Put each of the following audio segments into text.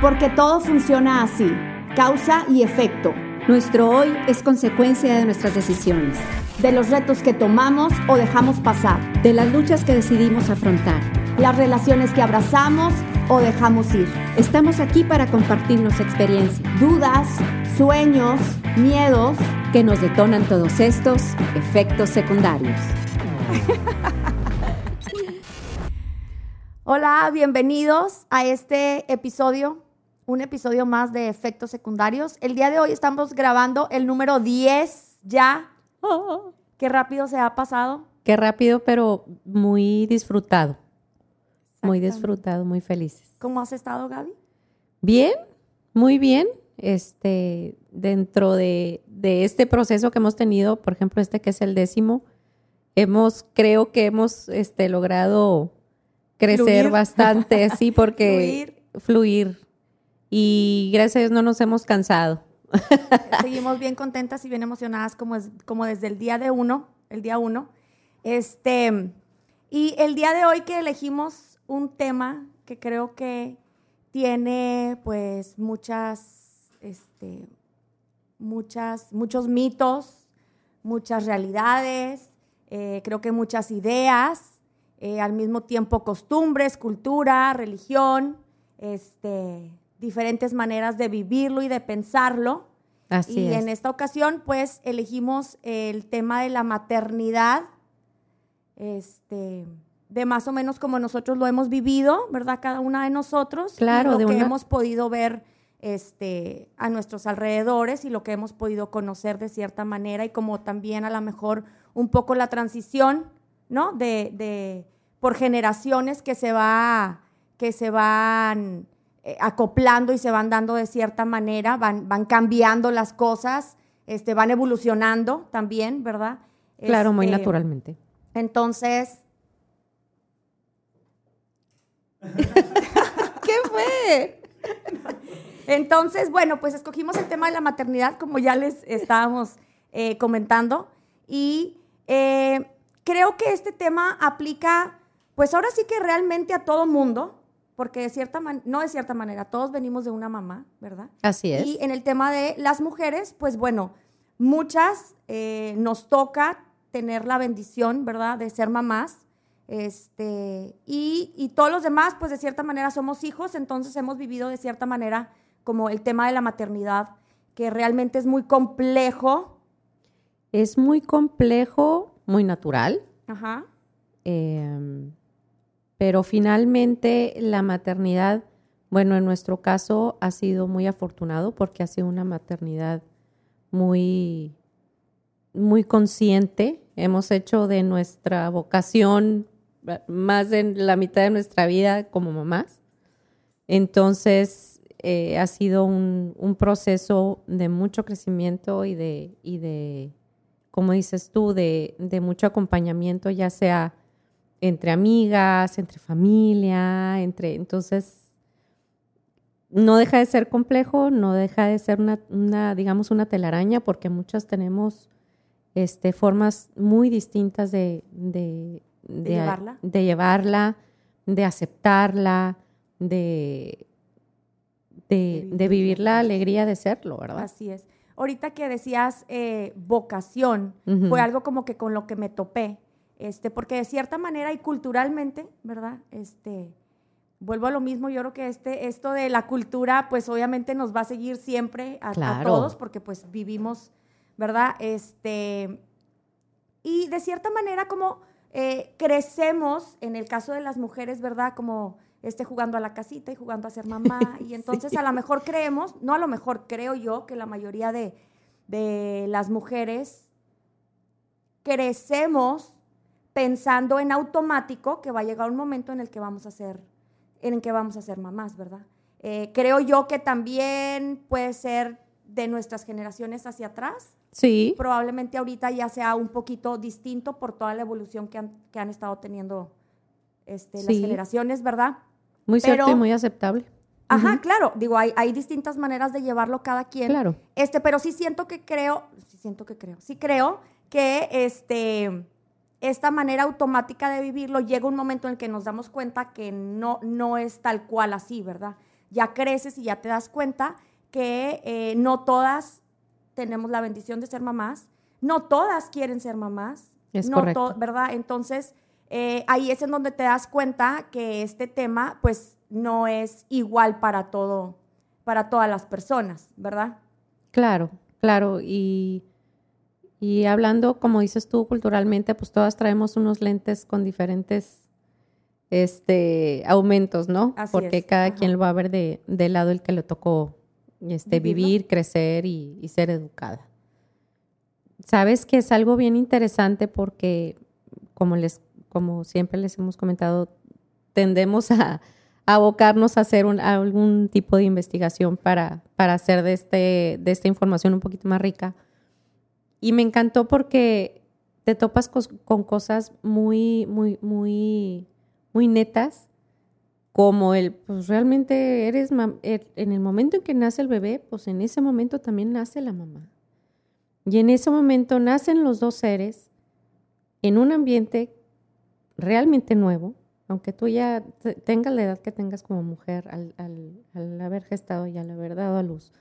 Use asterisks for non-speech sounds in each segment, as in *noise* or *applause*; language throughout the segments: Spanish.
Porque todo funciona así, causa y efecto. Nuestro hoy es consecuencia de nuestras decisiones, de los retos que tomamos o dejamos pasar, de las luchas que decidimos afrontar, las relaciones que abrazamos o dejamos ir. Estamos aquí para compartirnos experiencias, dudas, sueños, miedos que nos detonan todos estos efectos secundarios. *laughs* Hola, bienvenidos a este episodio, un episodio más de efectos secundarios. El día de hoy estamos grabando el número 10 ya. Qué rápido se ha pasado. Qué rápido, pero muy disfrutado. Muy disfrutado, muy felices. ¿Cómo has estado, Gaby? Bien, muy bien. Este, dentro de, de este proceso que hemos tenido, por ejemplo, este que es el décimo, hemos, creo que hemos este, logrado crecer bastante, sí, *laughs* porque fluir. fluir. Y gracias a Dios no nos hemos cansado. *laughs* Seguimos bien contentas y bien emocionadas como, es, como desde el día de uno, el día uno. Este, y el día de hoy que elegimos un tema que creo que tiene pues muchas, este, muchas, muchos mitos, muchas realidades, eh, creo que muchas ideas eh, al mismo tiempo costumbres, cultura, religión, este, diferentes maneras de vivirlo y de pensarlo. Así y en esta ocasión, pues, elegimos el tema de la maternidad, este, de más o menos como nosotros lo hemos vivido, ¿verdad? Cada una de nosotros. Claro, lo de que hemos podido ver este, a nuestros alrededores y lo que hemos podido conocer de cierta manera y como también a lo mejor un poco la transición ¿no? De, por generaciones que se, va, que se van eh, acoplando y se van dando de cierta manera, van, van cambiando las cosas, este, van evolucionando también, ¿verdad? Claro, muy Este, naturalmente. Entonces... *laughs* ¿Qué fue? Entonces, bueno, pues escogimos el tema de la maternidad, como ya les estábamos eh, comentando, y eh, creo que este tema aplica, pues ahora sí que realmente a todo mundo, porque de cierta manera, no de cierta manera, todos venimos de una mamá, ¿verdad? Así es. Y en el tema de las mujeres, pues bueno, muchas eh, nos toca tener la bendición, ¿verdad?, de ser mamás. Este, y, y todos los demás, pues de cierta manera somos hijos, entonces hemos vivido de cierta manera como el tema de la maternidad, que realmente es muy complejo. Es muy complejo muy natural. Ajá. Eh, pero finalmente la maternidad, bueno, en nuestro caso ha sido muy afortunado porque ha sido una maternidad muy, muy consciente. Hemos hecho de nuestra vocación más de la mitad de nuestra vida como mamás. Entonces, eh, ha sido un, un, proceso de mucho crecimiento y de, y de como dices tú, de, de mucho acompañamiento, ya sea entre amigas, entre familia, entre... Entonces, no deja de ser complejo, no deja de ser una, una digamos, una telaraña, porque muchas tenemos este, formas muy distintas de, de, de, de llevarla. de llevarla, de aceptarla, de, de, de vivir la alegría de serlo, ¿verdad? Así es ahorita que decías eh, vocación, uh -huh. fue algo como que con lo que me topé, este, porque de cierta manera y culturalmente, ¿verdad? Este, vuelvo a lo mismo, yo creo que este, esto de la cultura, pues obviamente nos va a seguir siempre a, claro. a todos, porque pues vivimos, ¿verdad? Este, y de cierta manera como eh, crecemos, en el caso de las mujeres, ¿verdad? Como esté jugando a la casita y jugando a ser mamá. *laughs* Y entonces sí. a lo mejor creemos, no a lo mejor creo yo que la mayoría de, de las mujeres crecemos pensando en automático que va a llegar un momento en el que vamos a ser, en el que vamos a ser mamás, ¿verdad? Eh, creo yo que también puede ser de nuestras generaciones hacia atrás. Sí. Probablemente ahorita ya sea un poquito distinto por toda la evolución que han, que han estado teniendo este, sí. las generaciones, ¿verdad? Muy Pero, cierto y muy aceptable. Ajá, uh -huh. claro. Digo, hay, hay, distintas maneras de llevarlo cada quien. Claro. Este, pero sí siento que creo, sí siento que creo, sí creo que este, esta manera automática de vivirlo llega un momento en el que nos damos cuenta que no, no es tal cual así, ¿verdad? ya creces y ya te das cuenta que eh, no todas tenemos la bendición de ser mamás, no todas quieren ser mamás, Es no correcto. to- ¿verdad? Entonces, eh, ahí es en donde te das cuenta que este tema, pues, no es igual para todo, para todas las personas, ¿verdad? Claro, claro. Y, y hablando, como dices tú, culturalmente, pues todas traemos unos lentes con diferentes este, aumentos, ¿no? Así Porque es, cada ajá. quien lo va a ver de, del lado el que le tocó este, Vivirlo. vivir, crecer y, y ser educada. Sabes que es algo bien interesante porque, como, les, como siempre les hemos comentado, tendemos a, a abocarnos a hacer un- algún tipo de investigación para, para hacer de, este, de esta información un poquito más rica. Y me encantó porque te topas con cosas muy, muy, muy, muy netas, como el, pues realmente eres, er- en el momento en que nace el bebé, pues en ese momento también nace la mamá. Y en ese momento nacen los dos seres en un ambiente realmente nuevo, aunque tú ya te- tengas la edad que tengas como mujer al, al- al haber gestado y al haber dado a luz,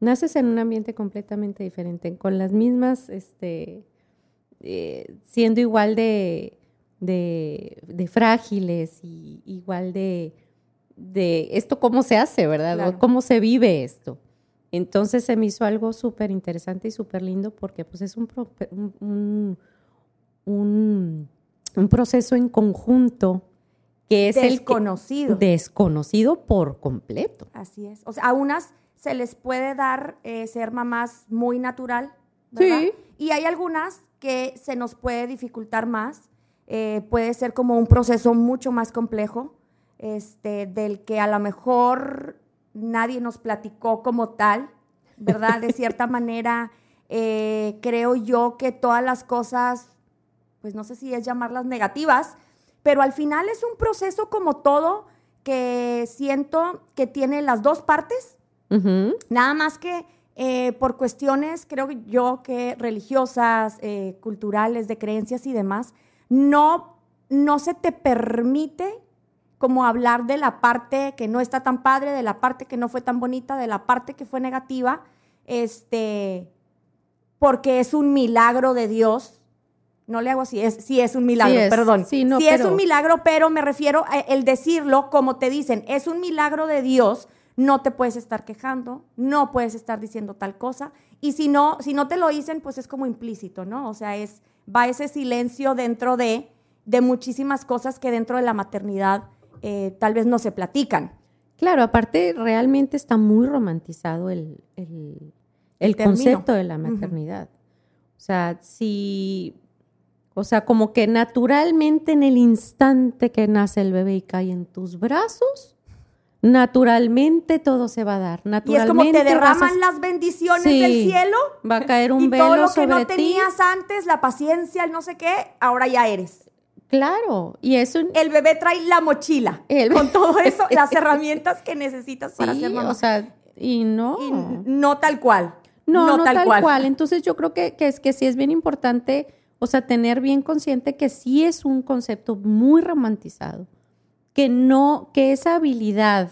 naces en un ambiente completamente diferente, con las mismas, este, eh, siendo igual de, de, de frágiles y igual de, de esto cómo se hace, ¿verdad? Claro. ¿Cómo se vive esto? Entonces se me hizo algo súper interesante y súper lindo porque pues es un, pro- un, un- proceso en conjunto que es el que- Desconocido. desconocido por completo. Así es. O sea, a unas se les puede dar eh, ser mamás muy natural, ¿verdad? Sí. Y hay algunas que se nos puede dificultar más. Eh, puede ser como un proceso mucho más complejo, este, del que a lo mejor nadie nos platicó como tal, ¿verdad? De cierta *laughs* manera, eh, creo yo que todas las cosas, pues no sé si es llamarlas negativas, pero al final es un proceso como todo que siento que tiene las dos partes, Nada más que eh, por cuestiones, creo yo que religiosas, eh, culturales, de creencias y demás, no, no se te permite como hablar de la parte que no está tan padre, de la parte que no fue tan bonita, de la parte que fue negativa, este, porque es un milagro de Dios. No le hago así, es, sí es un milagro, Sí es, perdón. sí, no, sí es pero- un milagro, pero me refiero a el decirlo como te dicen, es un milagro de Dios, no te puedes estar quejando, no puedes estar diciendo tal cosa, y si no, si no te lo dicen, pues es como implícito, ¿no? O sea, es, va ese silencio dentro de, de muchísimas cosas que dentro de la maternidad eh, tal vez no se platican. Claro, aparte realmente está muy romantizado el, el, concepto de la maternidad. O sea, si, o sea, como que naturalmente en el instante que nace el bebé y cae en tus brazos, naturalmente todo se va a dar. Y es Naturalmente como te a- derraman las bendiciones Sí, del cielo va a caer un y velo todo lo que sobre no ti. tenías antes, la paciencia, el no sé qué, ahora ya eres. Claro, y eso El bebé trae la mochila El- con todo eso, *laughs* las herramientas que necesitas para sí, ser mamá. o sea, y no. y no tal cual. No, no, tal, cual. Entonces yo creo que, que es que sí es bien importante, o sea, tener bien consciente que sí es un concepto muy romantizado, que no, que esa habilidad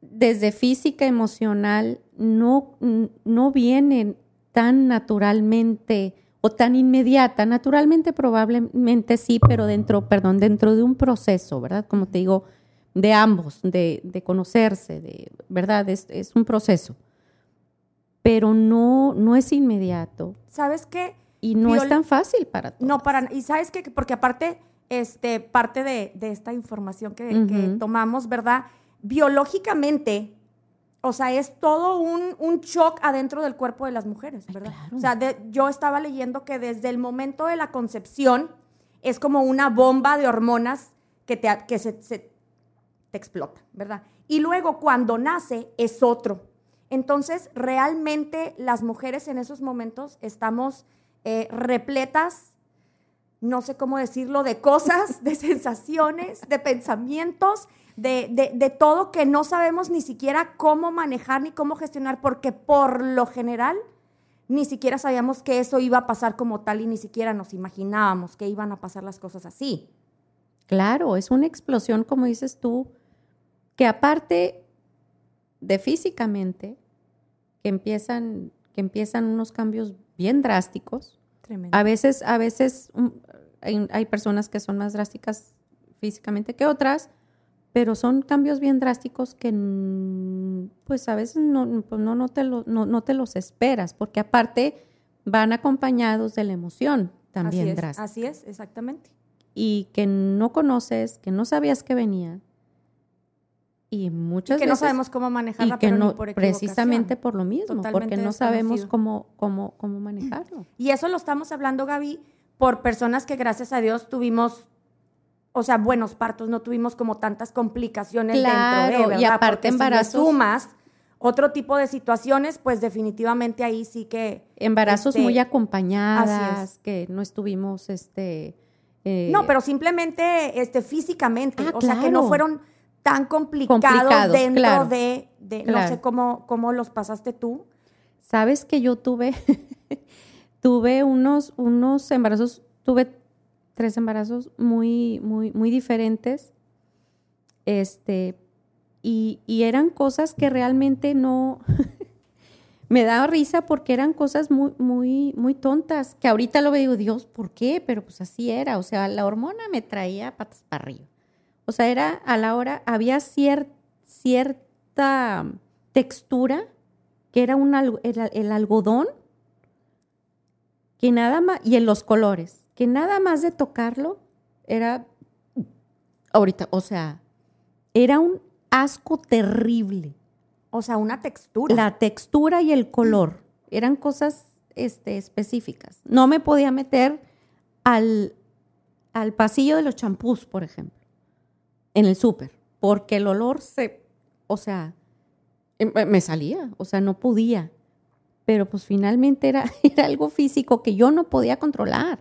desde física, emocional, no, no viene tan naturalmente o tan inmediata. Naturalmente probablemente sí, pero dentro, perdón, dentro de un proceso, ¿verdad? Como te digo, de ambos, de, de conocerse, de, ¿verdad? Es, es un proceso pero no, no es inmediato ¿Sabes qué? y no es tan fácil para todos. No, para Y sabes qué? Porque aparte, este, parte de, de esta información que, tomamos, ¿verdad? Biológicamente, o sea, es todo un, un shock adentro del cuerpo de las mujeres, ¿verdad? claro. O sea, de- yo estaba leyendo que desde el momento de la concepción es como una bomba de hormonas que, te, que se, se- te explota, ¿verdad? Y luego cuando nace es otro. Entonces, realmente las mujeres en esos momentos estamos eh, repletas, no sé cómo decirlo, de cosas, de sensaciones, de pensamientos, de, de- de todo que no sabemos ni siquiera cómo manejar ni cómo gestionar, porque por lo general ni siquiera sabíamos que eso iba a pasar como tal y ni siquiera nos imaginábamos que iban a pasar las cosas así. Claro, es una explosión, como dices tú, que aparte de físicamente, que empiezan, que empiezan unos cambios bien drásticos. Tremendo. A veces, a veces hay, hay personas que son más drásticas físicamente que otras, pero son cambios bien drásticos que pues a veces no, pues no, no, te, lo- no, no te los esperas, porque aparte van acompañados de la emoción también así es, drástica así es, exactamente. y que no conoces, que no sabías que venía. Y Y muchas que no veces sabemos cómo manejarla, y que pero ni no por equivocación. precisamente por lo mismo, Totalmente porque no sabemos cómo, cómo, cómo manejarlo. Y eso lo estamos hablando, Gaby, por personas que gracias a Dios tuvimos, o sea, buenos partos, no tuvimos como tantas complicaciones Claro, dentro de, y ¿verdad? aparte Porque si embarazos- sumas otro tipo de situaciones, pues definitivamente ahí sí que... Embarazos Este, muy acompañadas, que no estuvimos, este... eh, No, pero simplemente este, físicamente, Ah, o sea, que no fueron tan complicados, Complicados, dentro claro. de, de- no sé cómo, cómo los pasaste tú. Sabes que yo tuve, *laughs* tuve unos, unos embarazos, tuve tres embarazos muy, muy, muy diferentes. Este, y, y eran cosas que realmente no *laughs* me daba risa porque eran cosas muy, muy, muy tontas. Que ahorita lo veo Dios, ¿por qué? Pero pues así era. O sea, la hormona me traía patas para arriba. O sea, era a la hora, había cier- cierta textura que era un el algodón, que nada más, y en los colores, que nada más de tocarlo era, ahorita, o sea, era un asco terrible. O sea, una textura. La textura y el color eran cosas este, específicas. No me podía meter al, al pasillo de los champús, por ejemplo, en el súper, porque el olor se, o sea, em- me salía, o sea, no podía. Pero pues finalmente era, *laughs* era algo físico que yo no podía controlar.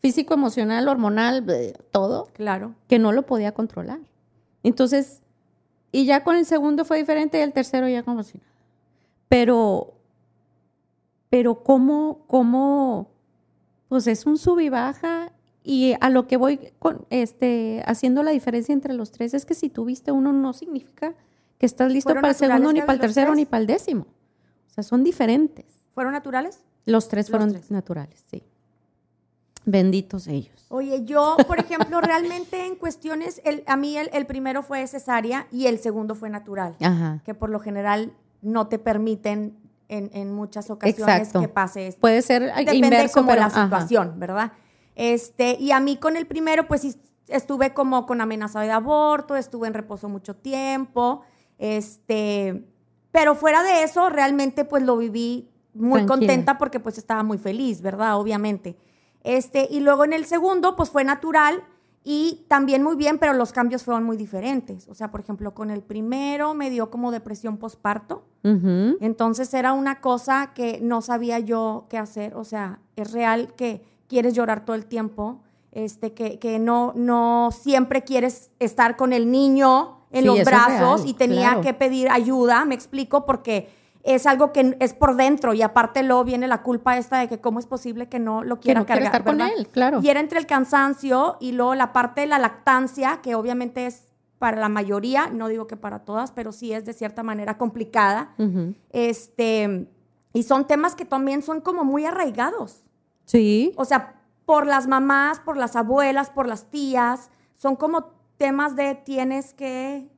Físico, emocional, hormonal, bleh, todo Claro. que no lo podía controlar. Entonces, y ya con el segundo fue diferente y el tercero ya como si nada. Pero, pero cómo, cómo, pues es un sub y baja y a lo que voy con, este, haciendo la diferencia entre los tres es que si tuviste uno no significa que estás listo ¿Fueron para el segundo, ni para el tercero, tres? ni para el décimo. Sea, son diferentes. ¿Fueron naturales? Los tres Los fueron tres. naturales, sí. Benditos ellos. Oye, yo, por ejemplo, realmente en cuestiones, el, a mí el, el primero fue cesárea y el segundo fue natural, Ajá. que por lo general no te permiten en, en muchas ocasiones Exacto. que pase esto. Puede ser Depende inverso, como pero- la ajá. situación, ¿verdad? Este, y a mí con el primero, pues sí, estuve como con amenaza de aborto, estuve en reposo mucho tiempo, este, pero fuera de eso, realmente pues lo viví muy Tranquila. contenta porque pues estaba muy feliz, ¿verdad? Obviamente. Este, y luego en el segundo, pues fue natural y también muy bien, pero los cambios fueron muy diferentes. O sea, por ejemplo, con el primero me dio como depresión posparto. Entonces era una cosa que no sabía yo qué hacer. O sea, es real que quieres llorar todo el tiempo, este, que, que no, no siempre quieres estar con el niño en Sí, los brazos real, y tenía claro. que pedir ayuda, me explico, porque es algo que es por dentro y aparte luego viene la culpa esta de que cómo es posible que no lo Que quiera no quiere cargar, estar con él, claro. Y era entre el cansancio y luego la parte de la lactancia, que obviamente es para la mayoría, no digo que para todas, pero sí es de cierta manera complicada. Ujú. Este, y son temas que también son como muy arraigados. Sí. O sea, por las mamás, por las abuelas, por las tías, son como temas de tienes que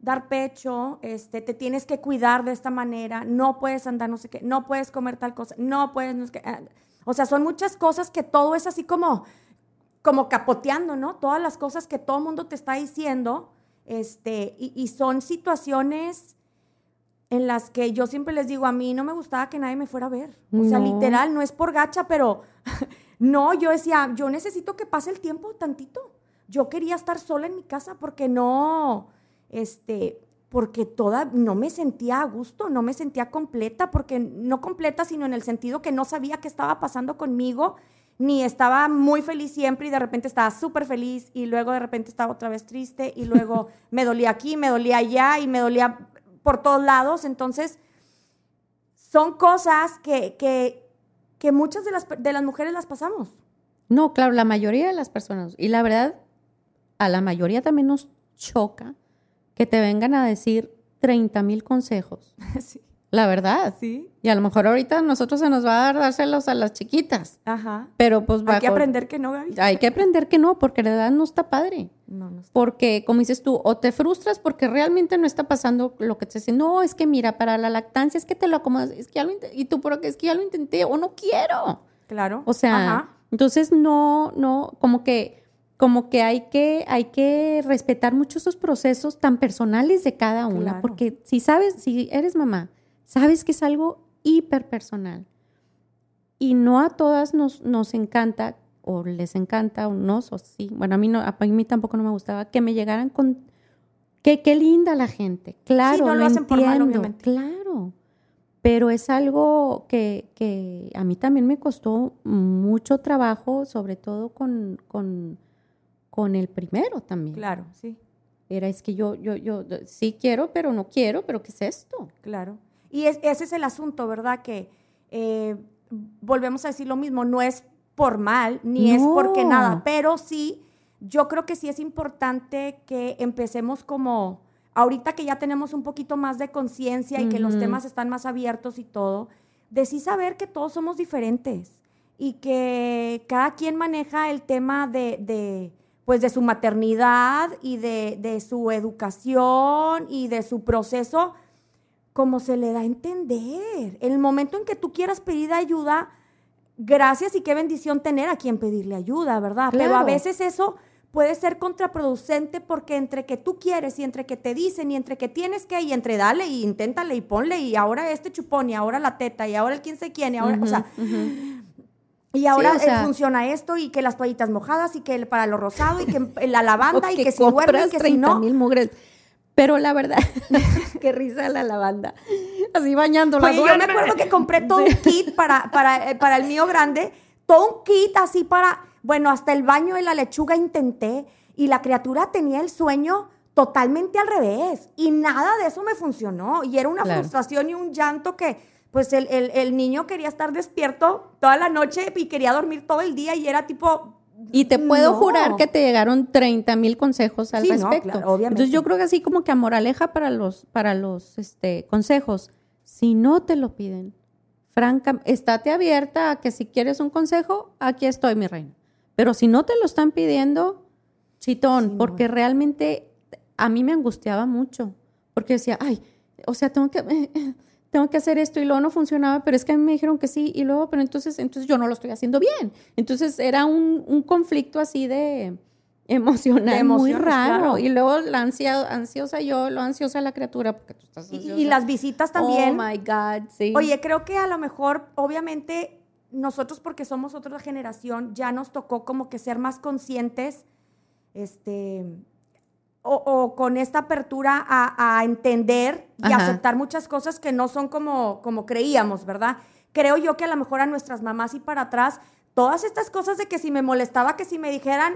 dar pecho, este, te tienes que cuidar de esta manera, no puedes andar no sé qué, no puedes comer tal cosa, no puedes, no sé qué. ah. O sea, son muchas cosas que todo es así como, como capoteando, ¿no? Todas las cosas que todo el mundo te está diciendo, este, y, y son situaciones en las que yo siempre les digo, a mí no me gustaba que nadie me fuera a ver. O sea, literal, no es por gacha, pero *laughs* no, yo decía, yo necesito que pase el tiempo tantito. Yo quería estar sola en mi casa porque no, este, porque toda, no me sentía a gusto, no me sentía completa, porque no completa, sino en el sentido que no sabía qué estaba pasando conmigo, ni estaba muy feliz siempre y de repente estaba súper feliz y luego de repente estaba otra vez triste y luego *laughs* me dolía aquí, me dolía allá y me dolía por todos lados. Entonces, son cosas que, que, que muchas de las, de las mujeres las pasamos. No, claro, la mayoría de las personas. Y la verdad, a la mayoría también nos choca que te vengan a decir 30 mil consejos. *laughs* Sí. La verdad. Sí. Y a lo mejor ahorita a nosotros se nos va a dar dárselos a las chiquitas. Ajá. Pero pues Hay que aprender que no, Gaby. Hay que aprender que no, porque la edad no está padre. No, no. Porque, como dices tú, o te frustras porque realmente no está pasando lo que te dicen. No, es que mira, para la lactancia es que te lo acomodas, es que ya lo intenté, y tú, pero que es que ya lo intenté, o no quiero. Claro. O sea, Ajá. entonces no, no, como que, como que hay que, hay que respetar mucho esos procesos tan personales de cada una, Claro. porque si sabes, si eres mamá, sabes que es algo hiper personal y no a todas nos, nos encanta o les encanta o no, o sí, bueno, a mí no, a mí tampoco no me gustaba que me llegaran con que qué linda la gente, claro, no lo hacen por mal, entiendo, obviamente. claro, pero es algo que, que a mí también me costó mucho trabajo, sobre todo con, con, con el primero también. Claro, sí. Era, es que yo, yo, yo sí quiero, pero no quiero, pero ¿qué es esto? Claro. Y es- ese es el asunto, ¿verdad? Que eh, volvemos a decir lo mismo, no es por mal, ni es porque nada, pero sí, yo creo que sí es importante que empecemos como, ahorita que ya tenemos un poquito más de conciencia y que los temas están más abiertos y todo, de sí saber que todos somos diferentes y que cada quien maneja el tema de, de, pues de su maternidad y de, de su educación y de su proceso como se le da a entender. El momento en que tú quieras pedir ayuda, gracias y qué bendición tener a quien pedirle ayuda, ¿verdad? Pero a veces eso puede ser contraproducente porque entre que tú quieres y entre que te dicen y entre que tienes que y entre dale y inténtale y ponle y ahora este chupón y ahora la teta y ahora el quién sé quién y ahora, o sea. Y ahora o sea- eh, funciona esto y que las toallitas mojadas y que el- para lo rosado y que *laughs* la lavanda y que si duerme y que si 30 no. mil mugres. Pero la verdad, *laughs* qué risa la lavanda. Así bañándola. Oye, yo me acuerdo que compré todo un kit para, para, eh, para el mío grande, todo un kit así para, bueno, hasta el baño de la lechuga intenté y la criatura tenía el sueño totalmente al revés y nada de eso me funcionó y era una Claro. frustración y un llanto que pues el, el- el niño quería estar despierto toda la noche y quería dormir todo el día y era tipo... Y te puedo no. jurar que te llegaron 30 mil consejos al Sí, no, respecto. claro, obviamente. Entonces yo creo que así como que a moraleja para los, para los este, consejos, si no te lo piden, franca, estate abierta a que si quieres un consejo, aquí estoy, mi reina. Pero si no te lo están pidiendo, chitón, Sí, no. porque realmente a mí me angustiaba mucho, porque decía, ay, o sea, tengo que, *laughs* tengo que hacer esto y luego no funcionaba, pero es que a mí me dijeron que sí y luego, pero entonces, entonces yo no lo estoy haciendo bien. Entonces era un, un conflicto así de emocional De muy raro. claro. Y luego la ansia, ansiosa yo, lo ansiosa la criatura, porque tú estás Y, ansiosa. y las visitas también. Oh my God, sí. Oye, creo que a lo mejor, obviamente, nosotros porque somos otra generación, ya nos tocó como que ser más conscientes, este, o, o con esta apertura a, a entender y Ajá. aceptar muchas cosas que no son como, como creíamos, ¿verdad? Creo yo que a lo mejor a nuestras mamás y para atrás, todas estas cosas de que si me molestaba, que si me dijeran,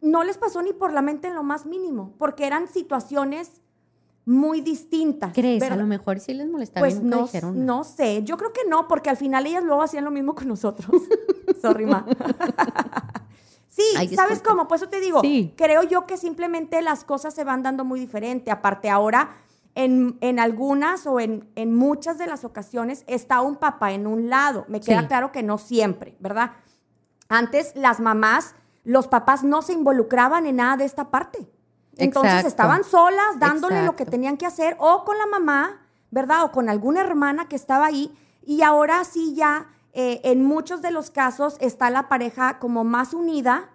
no les pasó ni por la mente en lo más mínimo, porque eran situaciones muy distintas. ¿Crees? A lo mejor sí les molestaba y Pues nunca no, dijeron no sé, yo creo que no, porque al final ellas luego hacían lo mismo con nosotros. *laughs* Sorry, ma. *laughs* sí, Ay, ¿sabes cómo? Por eso te digo, Sí. creo yo que simplemente las cosas se van dando muy diferente. Aparte, ahora, en, en algunas o en, en muchas de las ocasiones, está un papá en un lado. Me queda Sí. claro que no siempre, ¿verdad? Antes las mamás, los papás no se involucraban en nada de esta parte. Entonces Exacto. estaban solas dándole lo que tenían que hacer o con la mamá, ¿verdad? O con alguna hermana que estaba ahí. Y ahora sí ya, eh, en muchos de los casos, está la pareja como más unida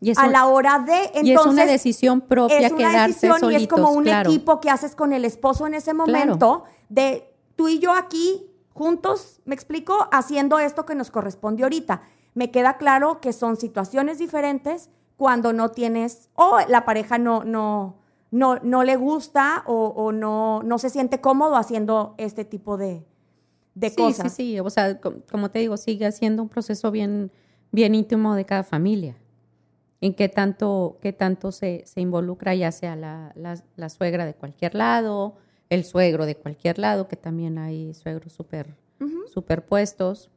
Y a un- la hora de... Entonces, y es una decisión propia es una quedarse decisión solitos, y es como un claro. equipo que haces con el esposo en ese momento de tú y yo aquí juntos, me explico, haciendo esto que nos corresponde ahorita. Me queda claro que son situaciones diferentes cuando no tienes o la pareja no no no, no le gusta o, o no, no se siente cómodo haciendo este tipo de, de sí, cosas. Sí, sí, o sea, com- como te digo, sigue siendo un proceso bien, bien íntimo de cada familia. En qué tanto, qué tanto se, se involucra ya sea la, la, la suegra de cualquier lado, el suegro de cualquier lado, que también hay suegros súper Ujú. superpuestos,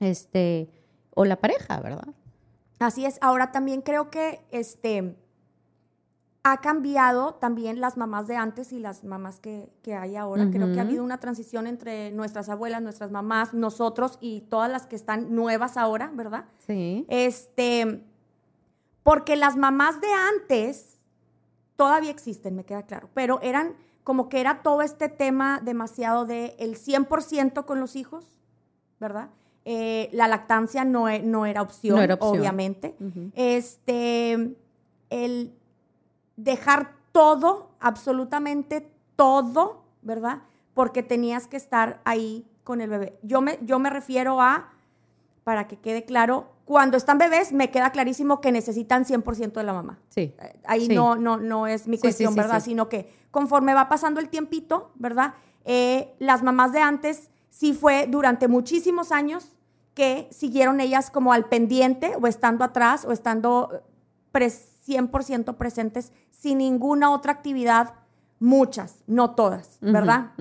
este, o la pareja, ¿verdad? Así es. Ahora también creo que este ha cambiado también las mamás de antes y las mamás que, que hay ahora. Creo que ha habido una transición entre nuestras abuelas, nuestras mamás, nosotros y todas las que están nuevas ahora, ¿verdad? Sí. Este, porque las mamás de antes todavía existen, me queda claro, pero eran como que era todo este tema demasiado de el 100% con los hijos, ¿verdad? Eh, la lactancia no, e, no, era opción, obviamente. Este, el dejar todo, absolutamente todo, ¿verdad? Porque tenías que estar ahí con el bebé. Yo me, yo me refiero a, para que quede claro, cuando están bebés me queda clarísimo que necesitan 100% de la mamá. Sí. Eh, ahí No, no, no es mi cuestión, ¿verdad? Sino que conforme va pasando el tiempito, ¿verdad? Eh, las mamás de antes sí fue durante muchísimos años que siguieron ellas como al pendiente o estando atrás o estando 100% presentes sin ninguna otra actividad, muchas, no todas, ¿verdad?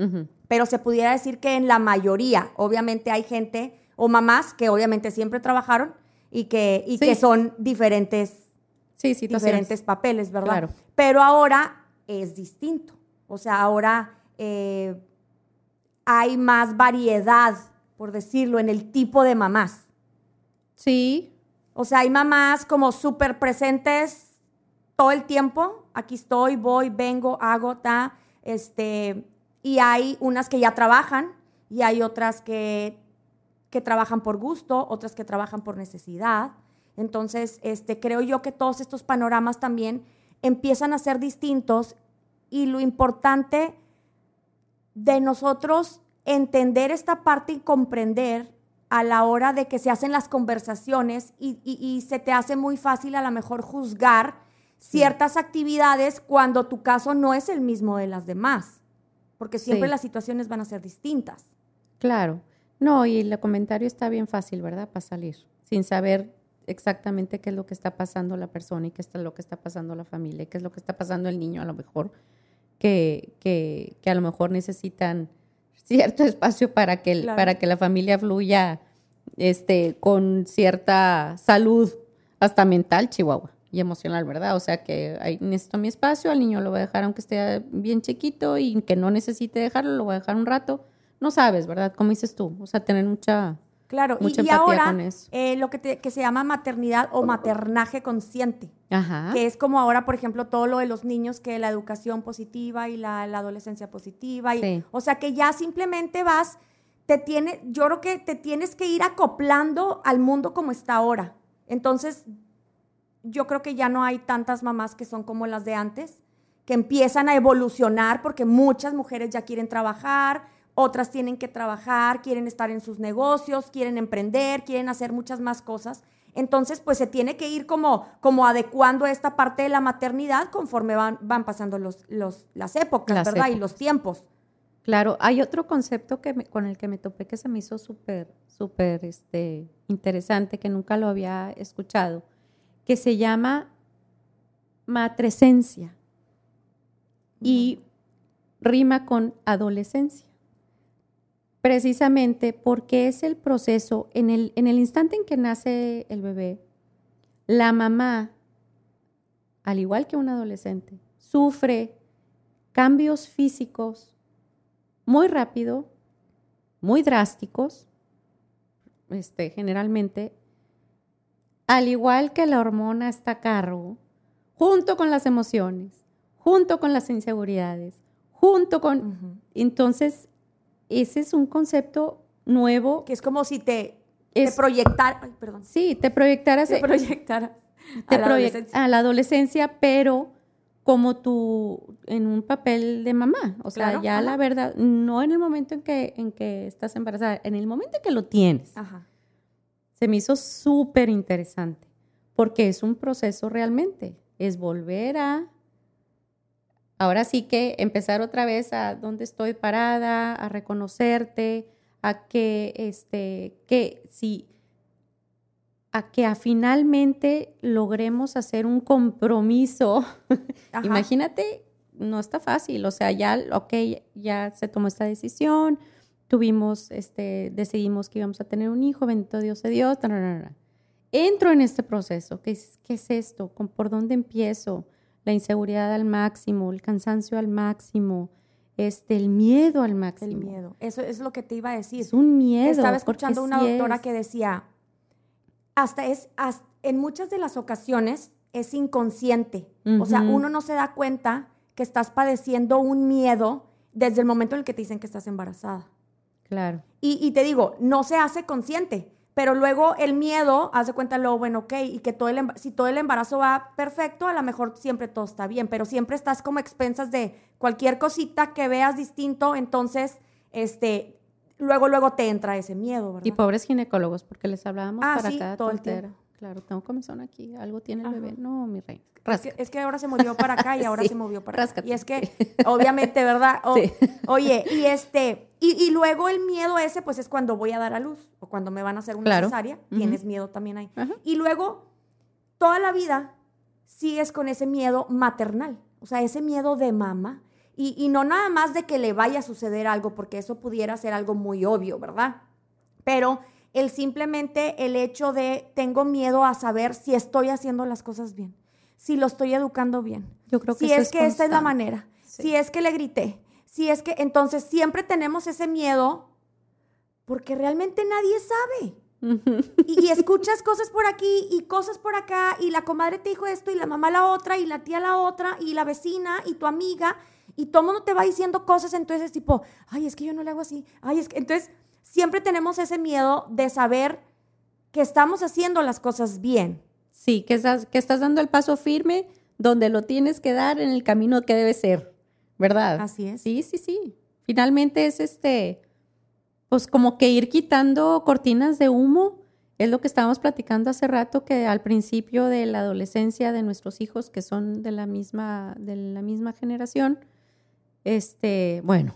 Pero se pudiera decir que en la mayoría, obviamente hay gente o mamás que obviamente siempre trabajaron y que, y que son diferentes, diferentes papeles, ¿verdad? Pero ahora es distinto. O sea, ahora eh, hay más variedad, por decirlo, en el tipo de mamás. Sí. O sea, hay mamás como súper presentes todo el tiempo, aquí estoy, voy, vengo, hago, ta, este, y hay unas que ya trabajan y hay otras que, que trabajan por gusto, otras que trabajan por necesidad. Entonces, este, creo yo que todos estos panoramas también empiezan a ser distintos y lo importante de nosotros entender esta parte y comprender a la hora de que se hacen las conversaciones y, y se te hace muy fácil a lo mejor juzgar ciertas actividades cuando tu caso no es el mismo de las demás, porque siempre las situaciones van a ser distintas. Claro. No, y el comentario está bien fácil, ¿verdad? Para salir, sin saber exactamente qué es lo que está pasando la persona y qué es lo que está pasando la familia y qué es lo que está pasando el niño a lo mejor, que, que, que a lo mejor necesitan cierto *laughs* espacio para que, para que la familia fluya este, con cierta salud, hasta mental, Chihuahua y emocional, ¿verdad? O sea que ahí necesito mi espacio, al niño lo voy a dejar aunque esté bien chiquito y que no necesite dejarlo, lo voy a dejar un rato. No sabes, ¿verdad? Como dices tú, o sea, tener mucha... Claro, mucha y, ahora eh, lo que, que se llama maternidad o maternaje consciente, Ajá. que es como ahora, por ejemplo, todo lo de los niños, que la educación positiva y la, adolescencia positiva, y, o sea, que ya simplemente vas, te tiene, yo creo que te tienes que ir acoplando al mundo como está ahora. Entonces, yo creo que ya no hay tantas mamás que son como las de antes, que empiezan a evolucionar porque muchas mujeres ya quieren trabajar, otras tienen que trabajar, quieren estar en sus negocios, quieren emprender, quieren hacer muchas más cosas. Entonces, pues se tiene que ir como, como adecuando esta parte de la maternidad conforme van, van pasando los, los, las épocas, ¿verdad? Y los tiempos. Claro, hay otro concepto que con el que me topé que se me hizo súper, súper este, interesante, que nunca lo había escuchado que se llama matresencia y rima con adolescencia. Precisamente porque es el proceso, en el, en el instante en que nace el bebé, la mamá, al igual que un adolescente, sufre cambios físicos muy rápido, muy drásticos, este, generalmente al igual que la hormona está a cargo, junto con las emociones, junto con las inseguridades, junto con... Entonces, ese es un concepto nuevo. Que es como si te, te proyectara... perdón. Sí, te proyectaras... Te proyectaras a, la adolescencia. a la adolescencia, pero como tú en un papel de mamá. O sea, ya la verdad, no en el momento en que, en que estás embarazada, en el momento en que lo tienes. Ajá se me hizo súper interesante, porque es un proceso realmente, es volver a, ahora sí que empezar otra vez a dónde estoy parada, a reconocerte, a que, este, que si, a que a finalmente logremos hacer un compromiso. *laughs* Imagínate, no está fácil, o sea, ya, ok, ya se tomó esta decisión, tuvimos, este, decidimos que íbamos a tener un hijo, bendito Dios de Dios, entro en este proceso, ¿qué es, qué es esto? ¿Por dónde empiezo? la inseguridad al máximo, el cansancio al máximo, este, el miedo al máximo. El miedo. Eso es lo que te iba a decir. Es un miedo. Estaba escuchando una sí doctora es. que decía, hasta es, has- en muchas de las ocasiones es inconsciente. O sea, uno no se da cuenta que estás padeciendo un miedo desde el momento en el que te dicen que estás embarazada. Claro. Y, y te digo, no se hace consciente, pero luego el miedo, haz de cuenta lo bueno, ok, y que todo el, si todo el embarazo va perfecto, a lo mejor siempre todo está bien, pero siempre estás como expensas de cualquier cosita que veas distinto, entonces, este, luego, luego te entra ese miedo, ¿verdad? Y pobres ginecólogos, porque les hablábamos Ah, para sí, cada todo el tiempo. Claro, tengo comezón aquí, algo tiene el Ajá. bebé. No, mi reina. Es que, es que ahora se movió para acá y *laughs* ahora Sí, se movió para acá. ráscate. Y es que, *laughs* obviamente, ¿verdad? O- Sí. Oye, y este, y, y luego el miedo ese, pues es cuando voy a dar a luz o cuando me van a hacer una Claro. cesárea, tienes miedo también ahí. Ajá. Y luego, toda la vida sigues con ese miedo maternal, o sea, ese miedo de mamá. Y, y no nada más de que le vaya a suceder algo, porque eso pudiera ser algo muy obvio, ¿verdad? Pero el simplemente el hecho de tengo miedo a saber si estoy haciendo las cosas bien, si lo estoy educando bien, Yo creo que si eso es, que esta es la constante. manera, Sí. si es que le grité, si es que entonces siempre tenemos ese miedo porque realmente nadie sabe. Y, y escuchas cosas por aquí y cosas por acá y la comadre te dijo esto y la mamá la otra y la tía la otra y la vecina y tu amiga y todo mundo te va diciendo cosas, entonces es tipo, ay, es que yo no le hago así, ay, es que entonces siempre tenemos ese miedo de saber que estamos haciendo las cosas bien. Sí, que estás, que estás dando el paso firme donde lo tienes que dar en el camino que debe ser, ¿verdad? Así es. Sí, sí, sí. Finalmente es este, pues como que ir quitando cortinas de humo. Es lo que estábamos platicando hace rato, que al principio de la adolescencia de nuestros hijos, que son de la misma, de la misma generación, este, bueno,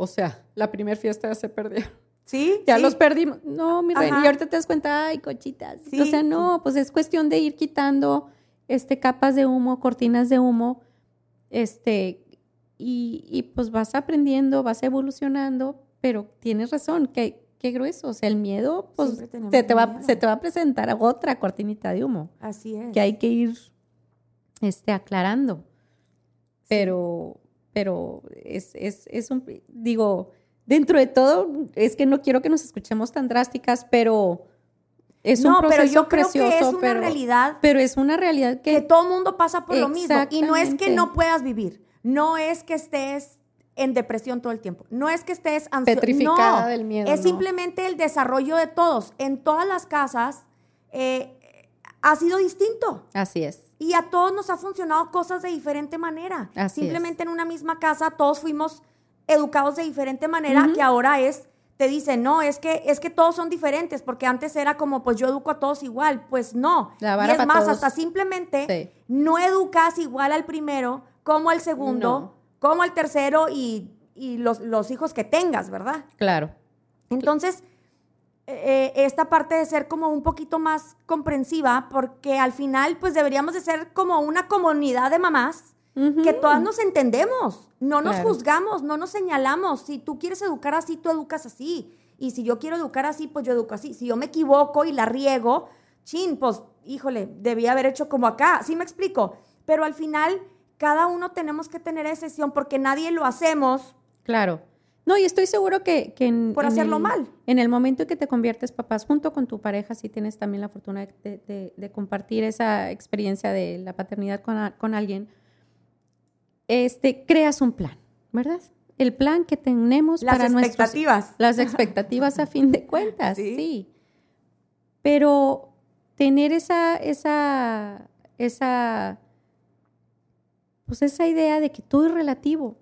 o sea, la primera fiesta ya se perdió. ¿Sí? *laughs* Ya sí. los perdimos. No, mi reina. Y ahorita te das cuenta, ay, cochitas. Sí, o sea, no, pues es cuestión de ir quitando este, capas de humo, cortinas de humo, este, y, y pues vas aprendiendo, vas evolucionando, pero tienes razón, que qué grueso. O sea, el miedo, pues te, te va, miedo. se te va a presentar otra cortinita de humo Así es. que hay que ir este, aclarando. Pero, pero es, es, es un, digo, dentro de todo, es que no quiero que nos escuchemos tan drásticas, pero es un no, proceso pero yo creo precioso, que es una pero, realidad pero es una realidad que que, todo mundo pasa por lo mismo. Y no es que no puedas vivir, no es que estés en depresión todo el tiempo, no es que estés ansioso. Petrificada no, del miedo, Es no. simplemente el desarrollo de todos. En todas las casas eh, ha sido distinto. así es. Y a todos nos ha funcionado cosas de diferente manera. Así Simplemente en una misma casa todos fuimos educados de diferente manera que ahora es, te dicen, no, es que, es que todos son diferentes, porque antes era como, pues yo educo a todos igual. Pues no. La y vara es pa' más, todos. hasta simplemente Sí. no educas igual al primero como al segundo, No. como al tercero y, y los, los hijos que tengas, ¿verdad? Claro. Entonces, eh, esta parte de ser como un poquito más comprensiva, porque al final, pues deberíamos de ser como una comunidad de mamás que todas nos entendemos, no nos Claro. juzgamos, no nos señalamos. Si tú quieres educar así, tú educas así. Y si yo quiero educar así, pues yo educo así. Si yo me equivoco y la riego, chin, pues, híjole, debía haber hecho como acá. ¿Sí me explico? Pero al final, cada uno tenemos que tener excepción porque nadie lo hacemos Claro. No, y estoy seguro que, que en, por en hacerlo el- mal. En el momento en que te conviertes papás, junto con tu pareja, si tienes también la fortuna de, de- de compartir esa experiencia de la paternidad con, a- con alguien, este, creas un plan, ¿verdad? El plan que tenemos Las para nuestros expectativas. las expectativas a fin de *laughs* cuentas, Sí. sí. Pero tener esa, esa, esa, pues esa idea de que todo es relativo.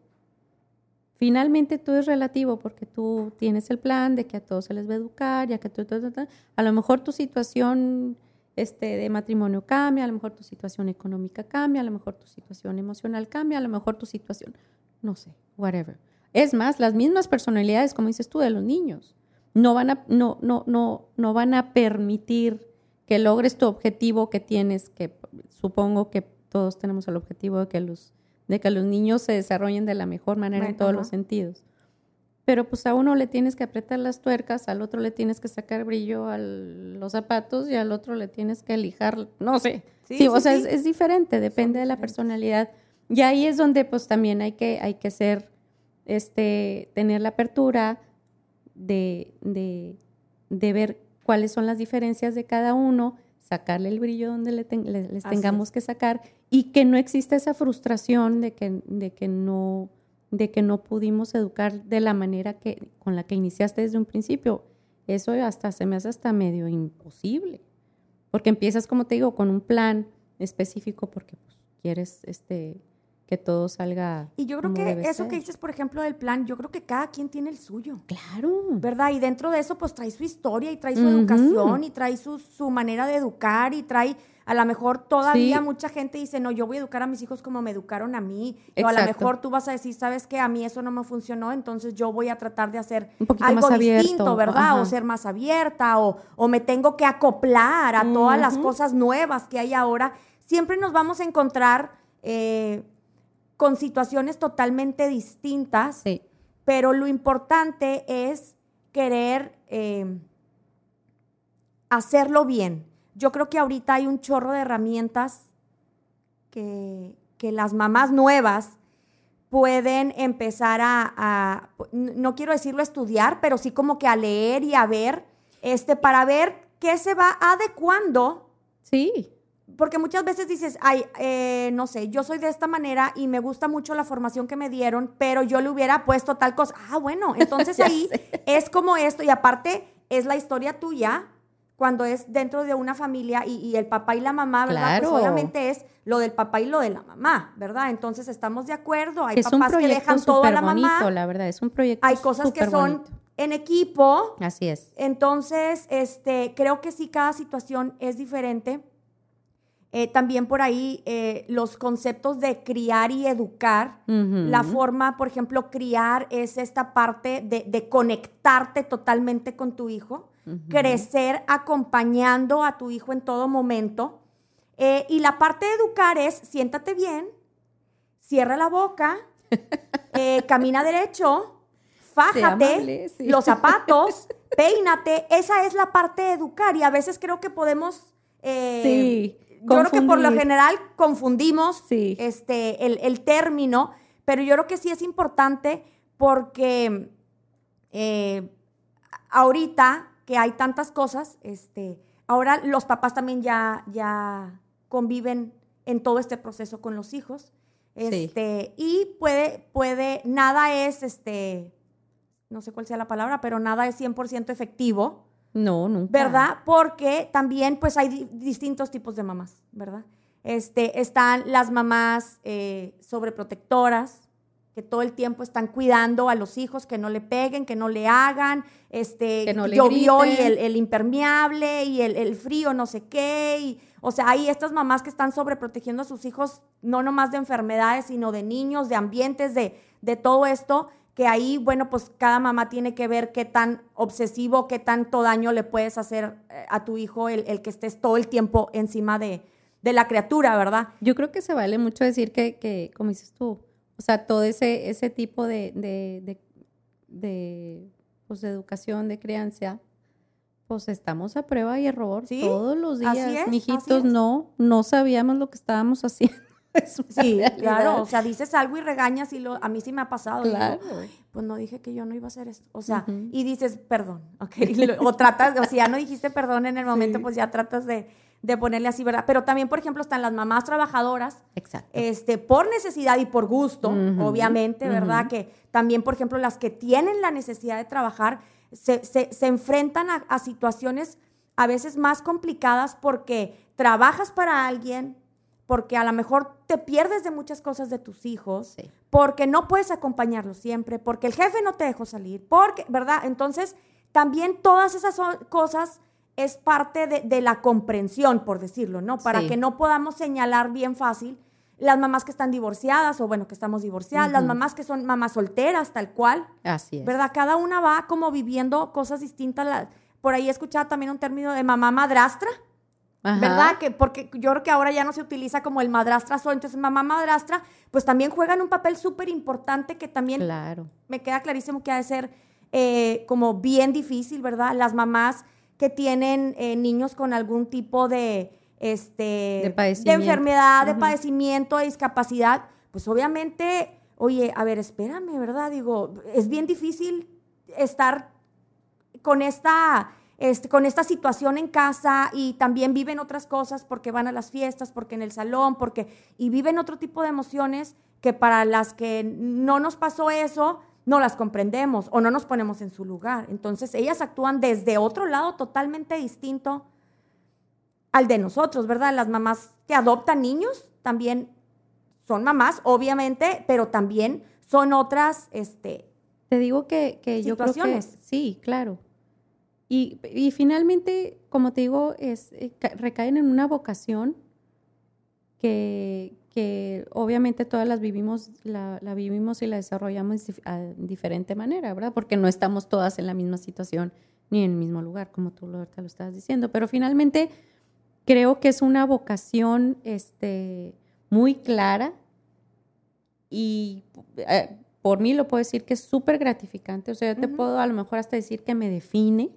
Finalmente todo es relativo porque tú tienes el plan de que a todos se les va a educar, ya que tú, tú, tú, tú. a lo mejor tu situación este, de matrimonio cambia, a lo mejor tu situación económica cambia, a lo mejor tu situación emocional cambia, a lo mejor tu situación, no sé, whatever. Es más, las mismas personalidades, como dices tú, de los niños, no van a, no, no, no, no van a permitir que logres tu objetivo que tienes, que supongo que todos tenemos el objetivo de que los, de que los niños se desarrollen de la mejor manera en todos ajá. los sentidos. pero pues a uno le tienes que apretar las tuercas, al otro le tienes que sacar brillo a los zapatos y al otro le tienes que lijar, no sé. Sí, o sea, Es, diferente, depende de la personalidad. Y ahí es donde pues también hay que, hay que ser, este, tener la apertura de, de, de ver cuáles son las diferencias de cada uno, sacarle el brillo donde le les tengamos que sacar y que no exista esa frustración de que, de que no de que no pudimos educar de la manera que con la que iniciaste desde un principio. Eso hasta se me hace hasta medio imposible. Porque empiezas, como te digo, con un plan específico porque pues, quieres este que todo salga. Y yo creo que eso que dices, por ejemplo, del plan, yo creo que cada quien tiene el suyo. Claro. ¿Verdad? Y dentro de eso, pues trae su historia y trae su educación y trae su, su, manera de educar y trae a lo mejor todavía mucha gente dice, no, yo voy a educar a mis hijos como me educaron a mí. O a lo mejor tú vas a decir, sabes que a mí eso no me funcionó, entonces yo voy a tratar de hacer algo distinto, ¿verdad? O ser más abierta, o, o, me tengo que acoplar a todas las cosas nuevas que hay ahora. Siempre nos vamos a encontrar eh, con situaciones totalmente distintas, pero lo importante es querer eh, hacerlo bien yo creo que ahorita hay un chorro de herramientas que, las mamás nuevas pueden empezar a, no quiero decirlo estudiar, pero sí como que a leer y a ver, este, para ver qué se va adecuando. Sí. Porque muchas veces dices, ay, eh, no sé, yo soy de esta manera y me gusta mucho la formación que me dieron, pero yo le hubiera puesto tal cosa. Ah, bueno, entonces *laughs* ahí es como esto y aparte es la historia tuya cuando es dentro de una familia y, el papá y la mamá, ¿verdad? Pues obviamente es lo del papá y lo de la mamá, ¿verdad? Entonces estamos de acuerdo. Hay papás que dejan todo a la mamá. La verdad, es un proyecto. Hay cosas que son en equipo. Así es. Entonces, este, creo que sí, cada situación es diferente. Eh, también por ahí eh, los conceptos de criar y educar. La forma, por ejemplo, criar es esta parte de, de conectarte totalmente con tu hijo crecer acompañando a tu hijo en todo momento. Eh, y la parte de educar es siéntate bien, cierra la boca, *laughs* eh, camina derecho, fájate, los zapatos, *laughs* peínate. Esa es la parte de educar y a veces creo que podemos... Eh, sí. Yo creo que por lo general confundimos este, el, el, término, pero yo creo que sí es importante porque ahorita que hay tantas cosas, este, ahora los papás también ya, ya conviven en todo este proceso con los hijos. Este, Y puede, puede, nada es, este, no sé cuál sea la palabra, pero nada es 100% efectivo. No, nunca. ¿Verdad? Porque también, pues, hay distintos tipos de mamás, ¿verdad? Este, están las mamás eh, sobreprotectoras, que todo el tiempo están cuidando a los hijos, que no le peguen, que no le hagan, este, que no le llovió y el, impermeable y el, frío, no sé qué. Y, o sea, hay estas mamás que están sobreprotegiendo a sus hijos, no nomás de enfermedades, sino de niños, de ambientes, de, de todo esto, que ahí, bueno, pues cada mamá tiene que ver qué tan obsesivo, qué tanto daño le puedes hacer eh, a tu hijo el, el que estés todo el tiempo encima de, de la criatura, ¿verdad? Yo creo que se vale mucho decir que, que como dices tú, o sea, todo ese, ese tipo de, de, de, pues, de educación, de crianza, pues estamos a prueba y error todos los días. Así Mijitos, no, no sabíamos lo que estábamos *laughs* haciendo. sí, claro, o sea, dices algo y regañas y lo, a mí sí me ha pasado. Claro. pues no dije que yo no iba a hacer esto. O sea, y dices, perdón, ok. *laughs* o tratas, o sea, ya no dijiste perdón en el momento, pues ya tratas de, de ponerle así, ¿verdad? Pero también, por ejemplo, están las mamás trabajadoras. Exacto. Este, por necesidad y por gusto, obviamente, ¿verdad? Que también, por ejemplo, las que tienen la necesidad de trabajar se, enfrentan a, situaciones a veces más complicadas porque trabajas para alguien, porque a lo mejor te pierdes de muchas cosas de tus hijos, porque no puedes acompañarlos siempre, porque el jefe no te dejó salir, porque, ¿verdad? Entonces, también todas esas cosas es parte de, la comprensión, por decirlo, ¿no? Para que no podamos señalar bien fácil las mamás que están divorciadas o bueno, que estamos divorciadas, las mamás que son mamás solteras, tal cual. Así es. ¿Verdad? Cada una va como viviendo cosas distintas. Por ahí he escuchado también un término de mamá madrastra. ¿verdad? Que porque yo creo que ahora ya no se utiliza como el madrastra o entonces mamá madrastra, pues también juegan un papel súper importante que también claro. me queda clarísimo que ha de ser eh, como bien difícil, ¿verdad? Las mamás que tienen eh, niños con algún tipo de, este, de, enfermedad, de padecimiento, de discapacidad, pues obviamente, oye, a ver, espérame, ¿verdad? Digo, es bien difícil estar con esta este, con esta situación en casa y también viven otras cosas porque van a las fiestas, porque en el salón, porque y viven otro tipo de emociones que para las que no nos pasó eso, no las comprendemos o no nos ponemos en su lugar. Entonces ellas actúan desde otro lado totalmente distinto al de nosotros, ¿verdad? Las mamás que adoptan niños también son mamás, obviamente, pero también son otras, este, te digo que, que yo creo que sí, claro. Y, finalmente, como te digo, es, eh, recaen en una vocación que, obviamente todas las vivimos, la, vivimos y la desarrollamos de diferente manera, ¿verdad? Porque no estamos todas en la misma situación ni en el mismo lugar, como tú lo, lo estabas diciendo. Pero finalmente creo que es una vocación este, muy clara y eh, por mí lo puedo decir que es súper gratificante. O sea, yo te puedo a lo mejor hasta decir que me define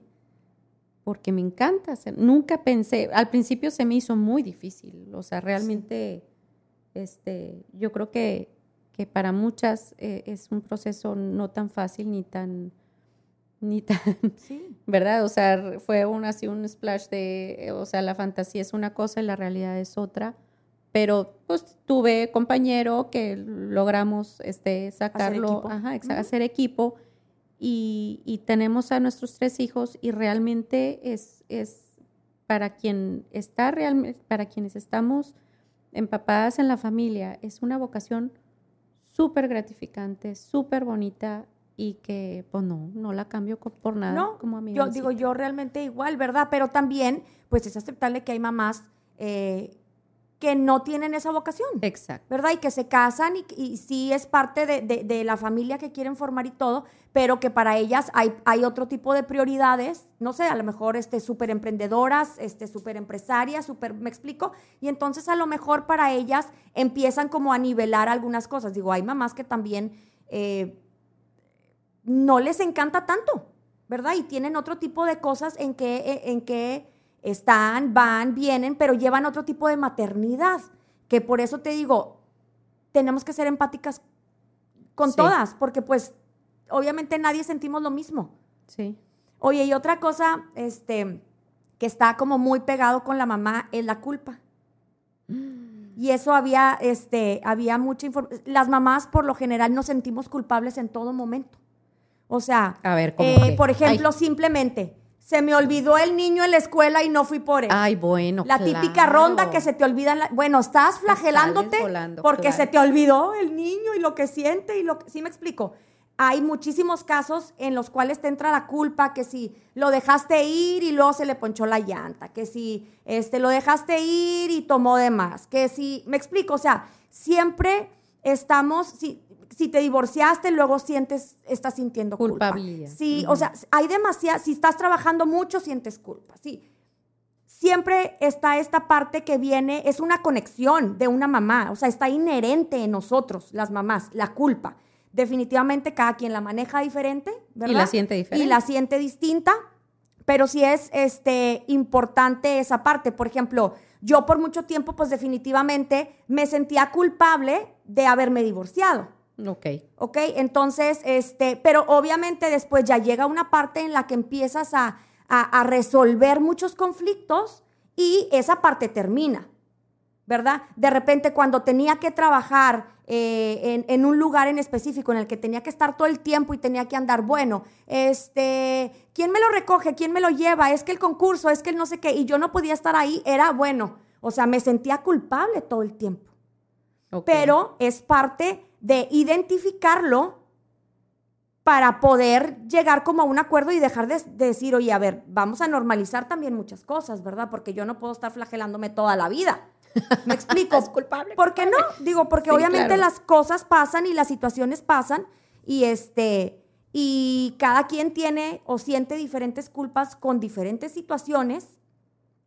porque me encanta hacer. Nunca pensé, al principio se me hizo muy difícil, o sea, realmente, este, yo creo que, que para muchas eh, es un proceso no tan fácil ni tan, ni tan, *laughs* sí. ¿verdad? O sea, fue un, así un splash de, o sea, la fantasía es una cosa y la realidad es otra, pero pues tuve compañero que logramos este, sacarlo, hacer equipo. hacer equipo y, tenemos a nuestros tres hijos y realmente es, es para quien está realmente, para quienes estamos empapadas en la familia, es una vocación súper gratificante, súper bonita y que pues no, no la cambio por nada no, como a mí. Yo digo, yo realmente igual, ¿verdad? Pero también, pues es aceptable que hay mamás eh, que no tienen esa vocación. Exacto. ¿Verdad? Y que se casan y, y sí es parte de, la familia que quieren formar y todo, pero que para ellas hay, hay otro tipo de prioridades, no sé, a lo mejor este, súper emprendedoras, este, súper empresarias, súper, me explico, y entonces a lo mejor para ellas empiezan como a nivelar algunas cosas. Digo, hay mamás que también eh, no les encanta tanto, ¿verdad? Y tienen otro tipo de cosas en que, en que están, van, vienen, pero llevan otro tipo de maternidad, que por eso te digo, tenemos que ser empáticas con todas, porque pues obviamente nadie sentimos lo mismo. Sí. Oye, y otra cosa, este, que está como muy pegado con la mamá es la culpa. Y eso había, este, había mucha información. Las mamás por lo general nos sentimos culpables en todo momento. O sea, a ver, eh, por ejemplo, simplemente, se me olvidó el niño en la escuela y no fui por él. Ay, bueno. La típica ronda que se te olvida. bueno, estás flagelándote porque se te olvidó el niño y lo que siente y lo que. ¿Sí me explico? Hay muchísimos casos en los cuales te entra la culpa que si lo dejaste ir y luego se le ponchó la llanta, que si este, lo dejaste ir y tomó de más, que si. Me explico, o sea, siempre estamos. Si, si te divorciaste, luego sientes, estás sintiendo culpa. Sí, o sea, hay demasiada, si estás trabajando mucho, sientes culpa, sí. Siempre está esta parte que viene, es una conexión de una mamá, o sea, está inherente en nosotros, las mamás, la culpa. Definitivamente cada quien la maneja diferente, ¿verdad? Y la siente diferente. Y la siente distinta, pero sí es este, importante esa parte. Por ejemplo, yo por mucho tiempo, pues definitivamente me sentía culpable de haberme divorciado. Ok. Ok, entonces, este, pero obviamente después ya llega una parte en la que empiezas a, resolver muchos conflictos y esa parte termina, ¿verdad? De repente cuando tenía que trabajar eh, en, un lugar en específico en el que tenía que estar todo el tiempo y tenía que andar, bueno, este, ¿quién me lo recoge? ¿Quién me lo lleva? Es que el concurso, es que el no sé qué, y yo no podía estar ahí, era bueno, o sea, me sentía culpable todo el tiempo. Pero es parte de identificarlo para poder llegar como a un acuerdo y dejar de, decir, oye, a ver, vamos a normalizar también muchas cosas, ¿verdad? Porque yo no puedo estar flagelándome toda la vida. ¿Me explico? *laughs* es culpable. ¿Por qué no? Digo, porque obviamente las cosas pasan y las situaciones pasan y este y cada quien tiene o siente diferentes culpas con diferentes situaciones.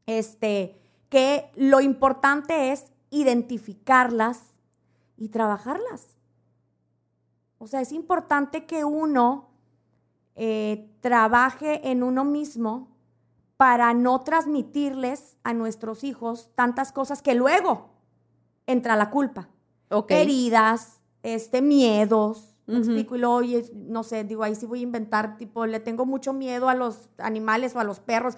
Este, que lo importante es identificarlas y trabajarlas. O sea, es importante que uno eh, trabaje en uno mismo para no transmitirles a nuestros hijos tantas cosas que luego entra la culpa. Heridas, este, miedos. explico, y luego, oye, no sé, digo, ahí sí voy a inventar, tipo, le tengo mucho miedo a los animales o a los perros.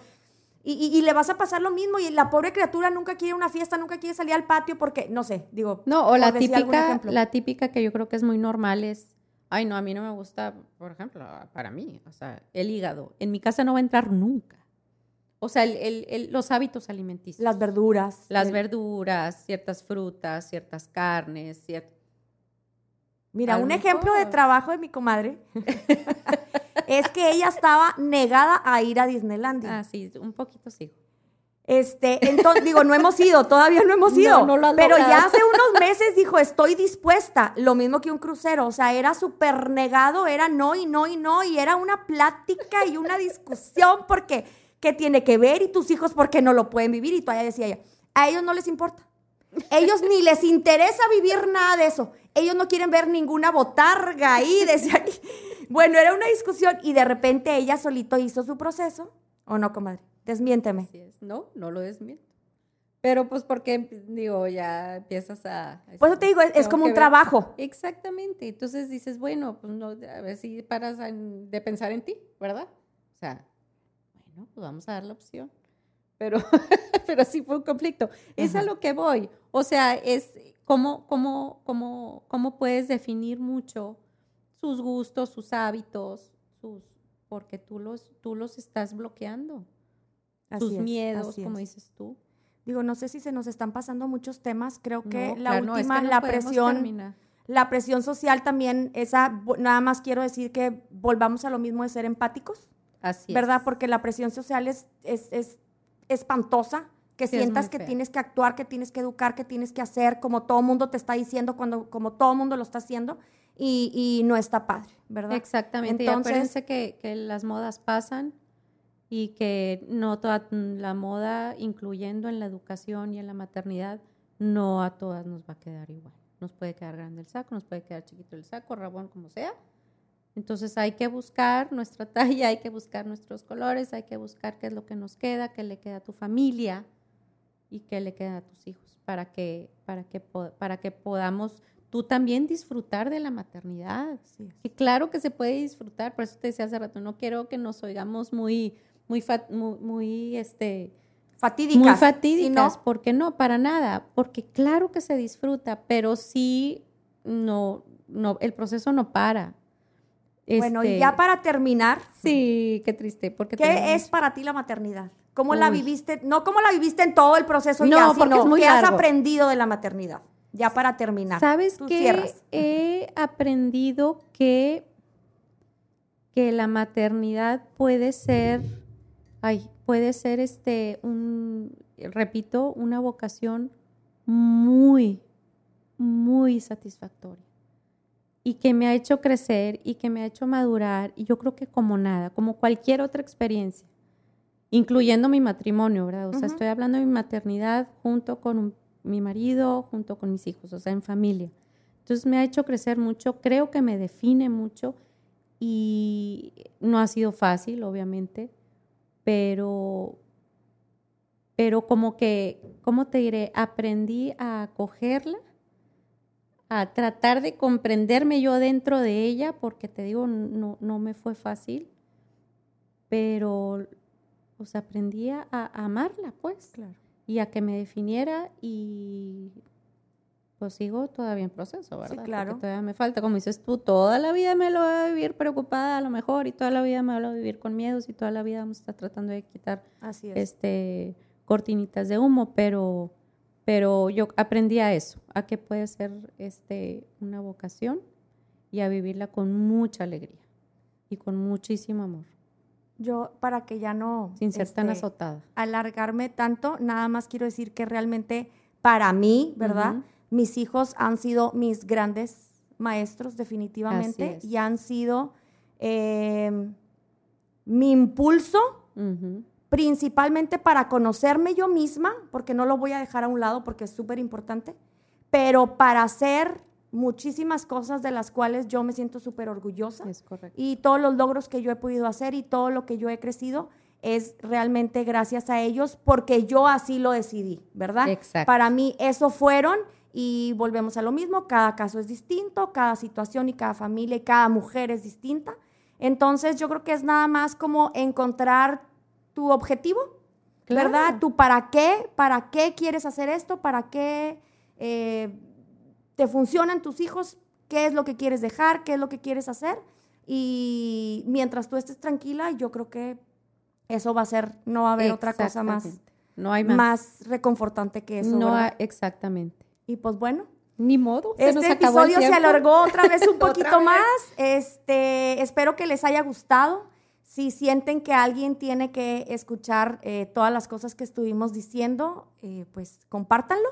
Y, le vas a pasar lo mismo y la pobre criatura nunca quiere una fiesta, nunca quiere salir al patio porque, no sé, digo. No, o la típica, la típica que yo creo que es muy normal es, ay, no, a mí no me gusta, por ejemplo, para mí, o sea, el hígado. En mi casa no va a entrar nunca. O sea, los hábitos alimenticios. Las verduras. Las verduras, ciertas frutas, ciertas carnes, Mira, un ejemplo de trabajo de mi comadre *laughs* es que ella estaba negada a ir a Disneylandia. Ah, sí, un poquito sí. Este, entonces, digo, no hemos ido, todavía no hemos *laughs* ido. No, lo pero ya hace unos meses dijo, estoy dispuesta. Lo mismo que un crucero. O sea, era súper negado, era no y no y no. Y era una plática y una discusión porque, ¿qué tiene que ver? Y tus hijos, ¿por qué no lo pueden vivir? Y todavía decía ella, a ellos no les importa. Ellos ni les interesa vivir nada de eso. Ellos no quieren ver ninguna botarga ahí, *laughs* decía Bueno, era una discusión y de repente ella solito hizo su proceso. ¿O no, comadre? Desmiénteme. No, no lo desmiento. Pero pues porque, digo, ya empiezas a... Por eso te digo, es, como un trabajo. Exactamente. Entonces dices, bueno, pues no, a ver si paras de pensar en ti, ¿verdad? O sea, bueno, pues vamos a dar la opción. Pero, *laughs* pero sí fue un conflicto. Es a lo que voy. O sea, es cómo, cómo, cómo, cómo puedes definir mucho sus gustos, sus hábitos, sus, porque tú los, tú los estás bloqueando. sus miedos, como dices tú. Digo, no sé si se nos están pasando muchos temas. Creo que la última, la presión, la presión social también, esa, nada más quiero decir que volvamos a lo mismo de ser empáticos. Así ¿Verdad? Porque la presión social es, es, es espantosa que sientas que tienes que actuar, que tienes que educar, que tienes que hacer, como todo mundo te está diciendo, cuando, como todo mundo lo está haciendo, y, no está padre, ¿verdad? Exactamente. Entonces, y que, que las modas pasan y que no toda la moda, incluyendo en la educación y en la maternidad, no a todas nos va a quedar igual. Nos puede quedar grande el saco, nos puede quedar chiquito el saco, rabón, como sea. Entonces hay que buscar nuestra *laughs* talla, hay que buscar nuestros colores, hay que buscar qué es lo que nos queda, qué le queda a tu familia y qué le queda a tus hijos para que, para que, para que podamos tú también disfrutar de la maternidad. Sí. Y claro que se puede disfrutar, por eso te decía hace rato, no quiero que nos oigamos muy, muy, muy, este, fatídicas. Muy fatídicas, ¿por qué no? Para nada, porque claro que se disfruta, pero sí, no, no, el proceso no para. Bueno, y ya este, para terminar. Sí, qué triste. Porque ¿Qué es para ti la maternidad? ¿Cómo la viviste? No cómo la viviste en todo el proceso no, ya, sino qué has aprendido de la maternidad. Ya para terminar. ¿Sabes qué? He aprendido que, que la maternidad puede ser, ay, puede ser este, un, repito, una vocación muy, muy satisfactoria. Y que me ha hecho crecer y que me ha hecho madurar. Y yo creo que como nada, como cualquier otra experiencia incluyendo mi matrimonio, ¿verdad? O sea, estoy hablando de mi maternidad junto con mi marido, junto con mis hijos, o sea, en familia. Entonces me ha hecho crecer mucho, creo que me define mucho y no ha sido fácil, obviamente, pero, pero como que, ¿cómo te diré? Aprendí a acogerla, a tratar de comprenderme yo dentro de ella, porque te digo, no, no me fue fácil, pero pues aprendí a, amarla, pues. Claro. Y a que me definiera y pues sigo todavía en proceso, ¿verdad? Sí, claro. Porque todavía me falta, como dices tú, toda la vida me lo voy a vivir preocupada a lo mejor y toda la vida me lo voy a vivir con miedos y toda la vida vamos a estar tratando de quitar este cortinitas de humo, pero pero yo aprendí a eso, a que puede ser este una vocación y a vivirla con mucha alegría y con muchísimo amor. Yo, para que ya no... Sin ser tan este, azotada. Alargarme tanto, nada más quiero decir que realmente para mí, ¿verdad? Mis hijos han sido mis grandes maestros, definitivamente, y han sido em, mi impulso principalmente para conocerme yo misma, porque no lo voy a dejar a un lado porque es súper importante, pero para hacer muchísimas cosas de las cuales yo me siento súper orgullosa. Es correcto. Y todos los logros que yo he podido hacer y todo lo que yo he crecido es realmente gracias a ellos porque yo así lo decidí, ¿verdad? Exacto. Para mí eso fueron y volvemos a lo mismo, cada caso es distinto, cada situación y cada familia y cada mujer es distinta. Entonces yo creo que es nada más como encontrar tu objetivo, Claro. ¿verdad? Tu para qué, para qué quieres hacer esto, para qué eh, te funcionan tus hijos, qué es lo que quieres dejar, qué es lo que quieres hacer. Y mientras tú estés tranquila, yo creo que eso va a ser, no va a haber otra cosa más. No hay más. más reconfortante que eso. no ¿verdad? exactamente. Y pues bueno, Ni modo. se nos este el episodio se alargó otra vez un *laughs* poquito vez. más. Este, espero que les haya gustado. Si sienten que alguien tiene que escuchar eh, todas las cosas que estuvimos diciendo, eh, pues compártanlo.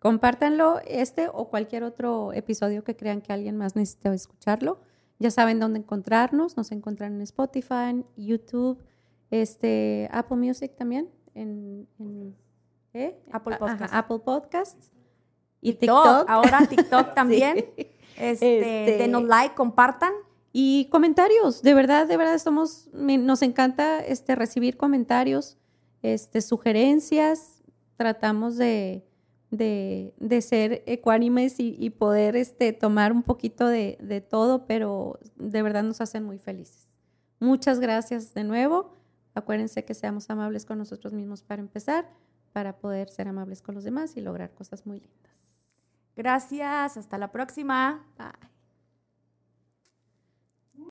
Compártanlo este o cualquier otro episodio que crean que alguien más necesita escucharlo. Ya saben dónde encontrarnos. Nos encuentran en Spotify, en YouTube, este, Apple Music también, en, en- ¿eh? Apple Ajá, Podcasts. Apple Podcasts y TikTok, TikTok. ahora TikTok *laughs* también. Sí. Este, Este- Denos like, compartan. Y comentarios, de verdad, de verdad estamos, me- nos encanta este, recibir comentarios, este, sugerencias, tratamos de, de, de ser ecuánimes y, y poder este, tomar un poquito de, de todo, pero de verdad nos hacen muy felices. Muchas gracias de nuevo. Acuérdense que seamos amables con nosotros mismos para empezar, para poder ser amables con los demás y lograr cosas muy lindas. Gracias, hasta la próxima. Bye.